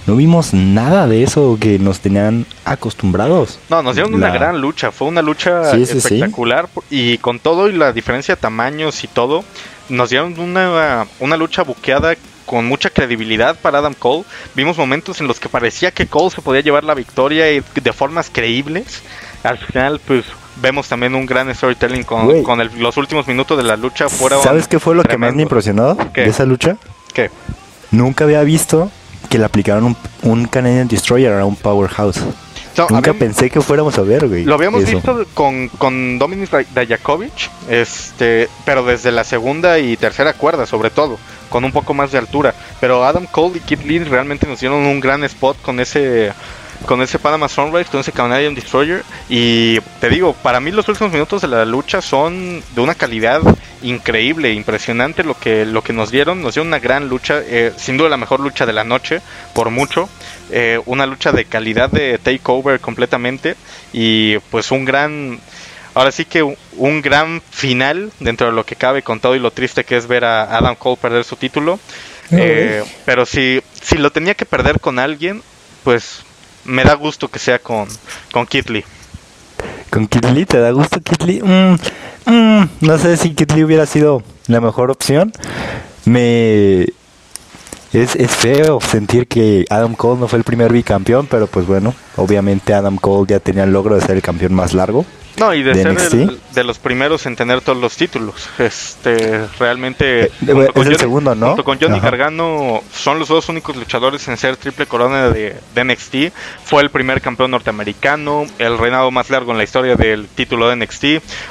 no vimos nada de eso que nos tenían acostumbrados. No, nos dieron una gran lucha, fue una lucha Sí, sí, sí. espectacular y con todo y la diferencia de tamaños y todo, nos dieron una, una lucha buqueada con mucha credibilidad para Adam Cole. Vimos momentos en los que parecía que Cole se podía llevar la victoria y de formas creíbles. Al final, pues vemos también un gran storytelling con, con el- los últimos minutos de la lucha. ¿Sabes qué fue lo que más me impresionó ¿Qué? de esa lucha? ¿Qué? Nunca había visto que le aplicaron un, un Canadian Destroyer a un Powerhouse. Nunca pensé que fuéramos a ver, güey. Lo habíamos eso. visto con, con Dominic Dajakovic, este, pero desde la segunda y tercera cuerda, sobre todo, con un poco más de altura. Pero Adam Cole y Kid Lee realmente nos dieron un gran spot con ese con ese Panama Sunrise, con ese Canadian Destroyer. Y te digo, para mí los últimos minutos de la lucha son de una calidad increíble, impresionante lo que, lo que nos dieron. Nos dieron una gran lucha, eh, sin duda la mejor lucha de la noche, por mucho. Eh, una lucha de calidad de takeover completamente. Y pues un gran, ahora sí que un- gran final dentro de lo que cabe con todo y lo triste que es ver a Adam Cole perder su título. Eh, pero si, si lo tenía que perder con alguien, pues me da gusto que sea con, con Kid Lee. ¿Con Kid Lee? ¿Te da gusto Kid Lee? Mm, mm, no sé si Kid Lee hubiera sido la mejor opción. Me... Es, es feo sentir que Adam Cole no fue el primer bicampeón, pero pues bueno, obviamente Adam Cole ya tenía el logro de ser el campeón más largo. No, y de, ser de los primeros en tener todos los títulos. Este, realmente. Eh, es el segundo, ¿no? Junto con Johnny Gargano, son los dos únicos luchadores en ser triple corona de, de, NXT. Fue el primer campeón norteamericano, el reinado más largo en la historia del título de NXT.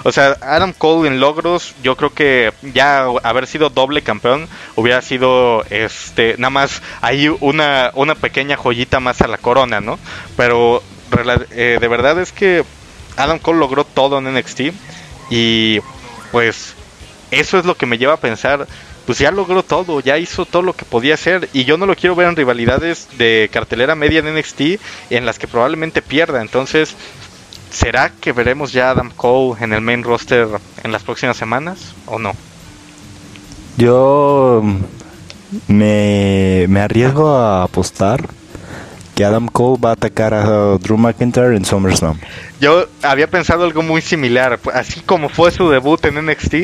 O sea, Adam Cole en logros, yo creo que ya haber sido doble campeón hubiera sido, este, nada más ahí una, una pequeña joyita más a la corona, ¿no? Pero eh, de verdad es que Adam Cole logró todo en NXT y pues eso es lo que me lleva a pensar, pues ya logró todo, ya hizo todo lo que podía hacer y yo no lo quiero ver en rivalidades de cartelera media en NXT en las que probablemente pierda, entonces ¿será que veremos ya Adam Cole en el main roster en las próximas semanas o no? Yo me, me arriesgo a apostar Adam Cole va a atacar a Drew McIntyre en SummerSlam. Yo había pensado algo muy similar, así como fue su debut en NXT,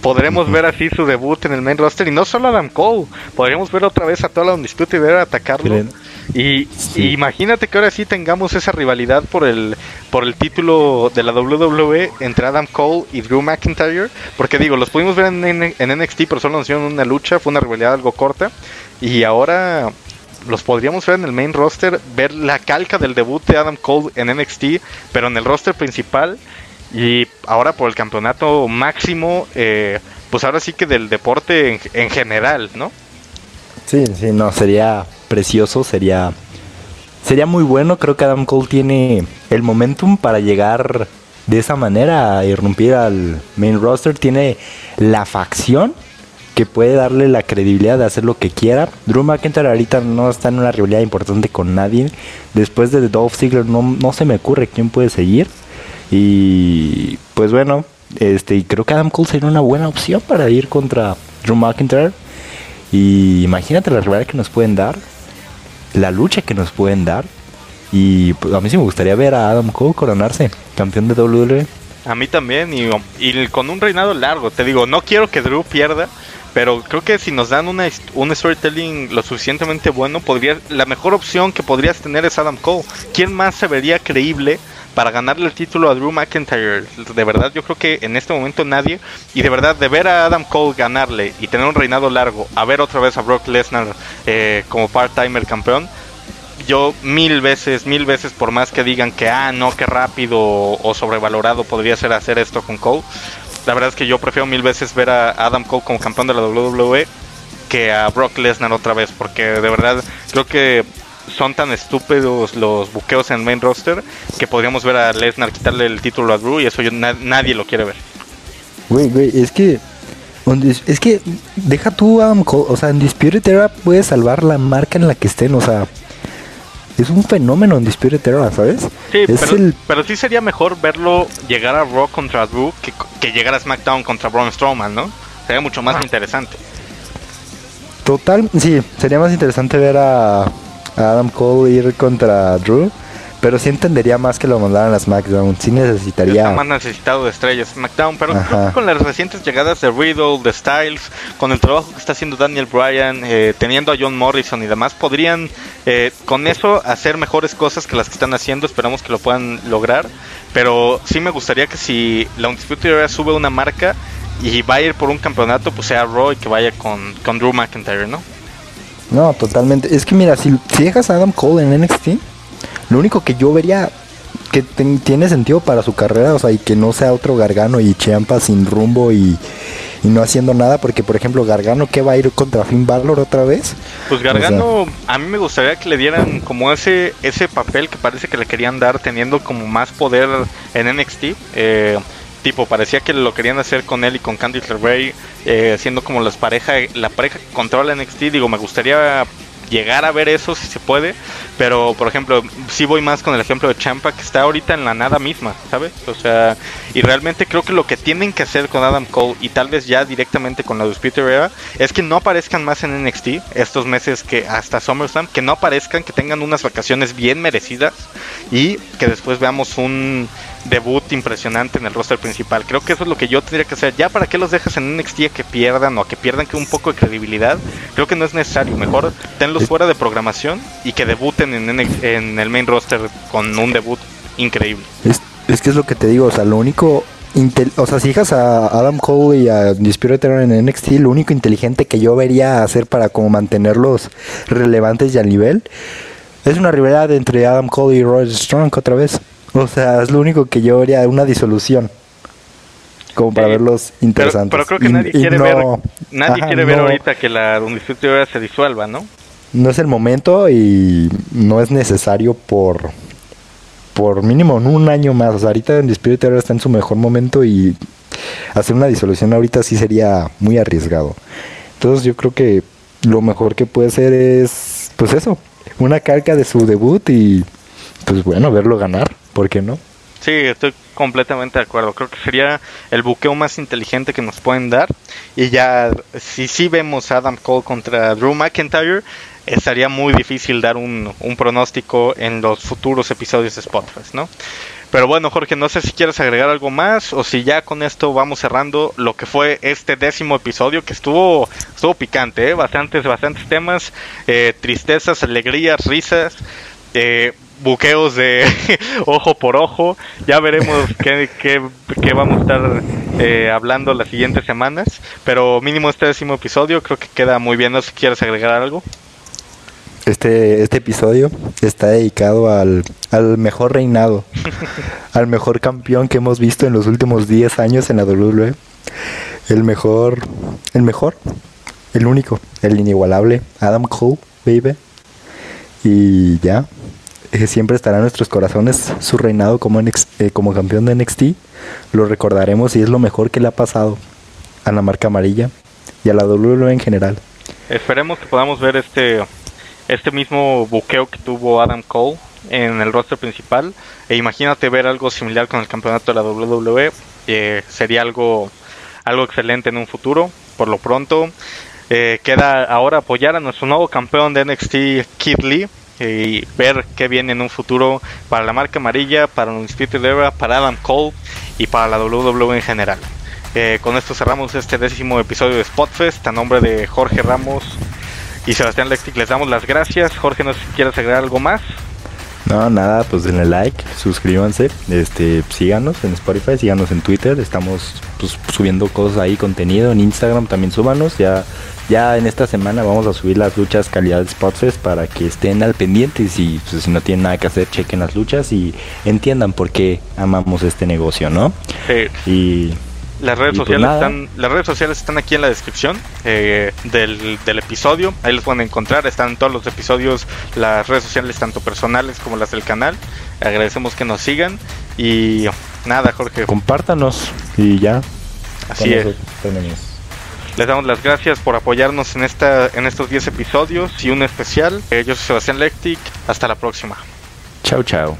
podremos ver así su debut en el main roster y no solo a Adam Cole, podríamos ver otra vez a toda la Undisputed Era atacarlo. Y, imagínate que ahora sí tengamos esa rivalidad por el por el título de la WWE entre Adam Cole y Drew McIntyre, porque digo, los pudimos ver en, en NXT, pero solo nos hicieron una lucha, fue una rivalidad algo corta y ahora los podríamos ver en el main roster, ver la calca del debut de Adam Cole en NXT, pero en el roster principal. Y ahora por el campeonato máximo, eh, pues ahora sí que del deporte en, general, ¿no? Sí, sí, no, sería precioso, sería, sería muy bueno. Creo que Adam Cole tiene el momentum para llegar de esa manera a irrumpir al main roster. Tiene la facción que puede darle la credibilidad de hacer lo que quiera. Drew McIntyre ahorita no está en una rivalidad importante con nadie. Después de Dolph Ziggler no, no se me ocurre quién puede seguir. Y pues bueno, este creo que Adam Cole sería una buena opción para ir contra Drew McIntyre. Y imagínate la rivalidad que nos pueden dar, la lucha que nos pueden dar. Y pues, a mí sí me gustaría ver a Adam Cole coronarse campeón de WWE. A mí también, y, y, con un reinado largo. Te digo, no quiero que Drew pierda, pero creo que si nos dan una, un storytelling lo suficientemente bueno, podría la mejor opción que podrías tener es Adam Cole. ¿Quién más se vería creíble para ganarle el título a Drew McIntyre? De verdad, yo creo que en este momento nadie. Y de verdad, de ver a Adam Cole ganarle y tener un reinado largo, a ver otra vez a Brock Lesnar eh, como part-timer campeón, yo mil veces, mil veces, por más que digan que, ah, no, qué rápido o sobrevalorado podría ser hacer esto con Cole, la verdad es que yo prefiero mil veces ver a Adam Cole como campeón de la WWE que a Brock Lesnar otra vez, porque de verdad creo que son tan estúpidos los buqueos en main roster que podríamos ver a Lesnar quitarle el título a Drew y eso yo, nadie lo quiere ver. Güey, güey, es que es que deja tú Adam Cole, o sea, en Disputed Era puede salvar la marca en la que estén, o sea, es un fenómeno en Disputed Era, ¿sabes? Sí, pero, sí sería mejor verlo llegar a Raw contra Drew que, llegar a SmackDown contra Braun Strowman, ¿no? Sería mucho más ah. interesante. Total, sí, sería más interesante ver a, a Adam Cole ir contra Drew pero sí entendería más que lo mandaran a SmackDown. Sí necesitaría. Está más necesitado de estrellas SmackDown. Pero con las recientes llegadas de Riddle, de Styles, con el trabajo que está haciendo Daniel Bryan, eh, teniendo a John Morrison y demás, podrían eh, con eso hacer mejores cosas que las que están haciendo. Esperamos que lo puedan lograr. Pero sí me gustaría que si la Undisputed Era sube una marca y va a ir por un campeonato, pues sea Raw y que vaya con, con Drew McIntyre, ¿no? No, totalmente. Es que mira, si, si dejas a Adam Cole en NXT lo único que yo vería que tiene sentido para su carrera, o sea, y que no sea otro Gargano y Champa sin rumbo y, no haciendo nada, porque por ejemplo, Gargano que va a ir contra Finn Balor otra vez. Pues Gargano, a mí me gustaría que le dieran como ese ese papel que parece que le querían dar, teniendo como más poder en NXT. Eh, tipo, parecía que lo querían hacer con él y con Candice LeRae, eh, siendo como las pareja, la pareja que controla NXT. Digo, me gustaría llegar a ver eso si se puede, pero por ejemplo, si voy más con el ejemplo de Champa que está ahorita en la nada misma, ¿sabes? O sea, y realmente creo que lo que tienen que hacer con Adam Cole y tal vez ya directamente con la Peter Era es que no aparezcan más en NXT estos meses que hasta SummerSlam, que no aparezcan, que tengan unas vacaciones bien merecidas y que después veamos un debut impresionante en el roster principal. Creo que eso es lo que yo tendría que hacer. Ya para qué los dejas en NXT a que pierdan o a que pierdan que un poco de credibilidad, creo que no es necesario. Mejor tenlos fuera de programación y que debuten en, en el main roster con un debut increíble. Es que es lo que te digo, o sea, lo único o sea, si hijas a Adam Cole y a Dispirited en NXT, lo único inteligente que yo vería hacer para como mantenerlos relevantes y al nivel es una rivalidad entre Adam Cole y Roger Strong otra vez. O sea, es lo único que yo vería, una disolución. Como para verlos interesantes. Pero, creo que nadie quiere ver, nadie quiere ver ahorita que la Undisputed se disuelva, ¿no? No es el momento y no es necesario por por mínimo en un año más. O sea, ahorita en ahora está en su mejor momento y hacer una disolución ahorita sí sería muy arriesgado. Entonces yo creo que lo mejor que puede ser es, pues eso, una carga de su debut y pues bueno, verlo ganar, ¿por qué no? Sí, estoy completamente de acuerdo. Creo que sería el buqueo más inteligente que nos pueden dar. Y ya, si sí vemos a Adam Cole contra Drew McIntyre, estaría muy difícil dar un, pronóstico en los futuros episodios de Spotfest, ¿no? Pero bueno, Jorge, no sé si quieres agregar algo más o si ya con esto vamos cerrando lo que fue este décimo episodio que estuvo estuvo picante, ¿eh? bastantes bastantes temas, eh, tristezas, alegrías, risas, eh, buqueos de ojo por ojo. Ya veremos qué, qué, qué vamos a estar eh, hablando las siguientes semanas, pero mínimo este décimo episodio creo que queda muy bien. No sé si quieres agregar algo. Este, este episodio está dedicado al, al mejor reinado, al mejor campeón que hemos visto en los últimos 10 años en la WWE. El mejor, el mejor, el único, el inigualable, Adam Cole, baby. Y ya, eh, siempre estará en nuestros corazones su reinado como, eh, como campeón de NXT. Lo recordaremos y es lo mejor que le ha pasado a la marca amarilla y a la WWE en general. Esperemos que podamos ver este este mismo buqueo que tuvo Adam Cole en el roster principal. E imagínate ver algo similar con el campeonato de la WWE. Sería algo, algo excelente en un futuro. Por lo pronto, eh, queda ahora apoyar a nuestro nuevo campeón de NXT, Kid Lee. Y ver qué viene en un futuro para la marca amarilla, para Undisputed Era, para Adam Cole y para la WWE en general. Eh, con esto cerramos este décimo episodio de Spotfest a nombre de Jorge Ramos, y Sebastián Lextic, les damos las gracias. Jorge, no sé si quieres agregar algo más. No, nada, pues denle like, suscríbanse, este, síganos en Spotify, síganos en Twitter, estamos pues, subiendo cosas ahí, contenido, en Instagram también súbanos, ya, ya en esta semana vamos a subir las luchas calidad Spotfest para que estén al pendiente y pues, si no tienen nada que hacer, chequen las luchas y entiendan por qué amamos este negocio, ¿no? Sí. Y las redes, pues sociales están, las redes sociales están aquí en la descripción eh, del, del, episodio. Ahí los pueden encontrar. Están todos los episodios, las redes sociales, tanto personales como las del canal. Agradecemos que nos sigan. Y nada, Jorge. Compártanos y ya. Así es. Les damos las gracias por apoyarnos en, esta, en estos 10 episodios y un especial. Eh, yo soy Sebastián Lectic. Hasta la próxima. Chao, chao.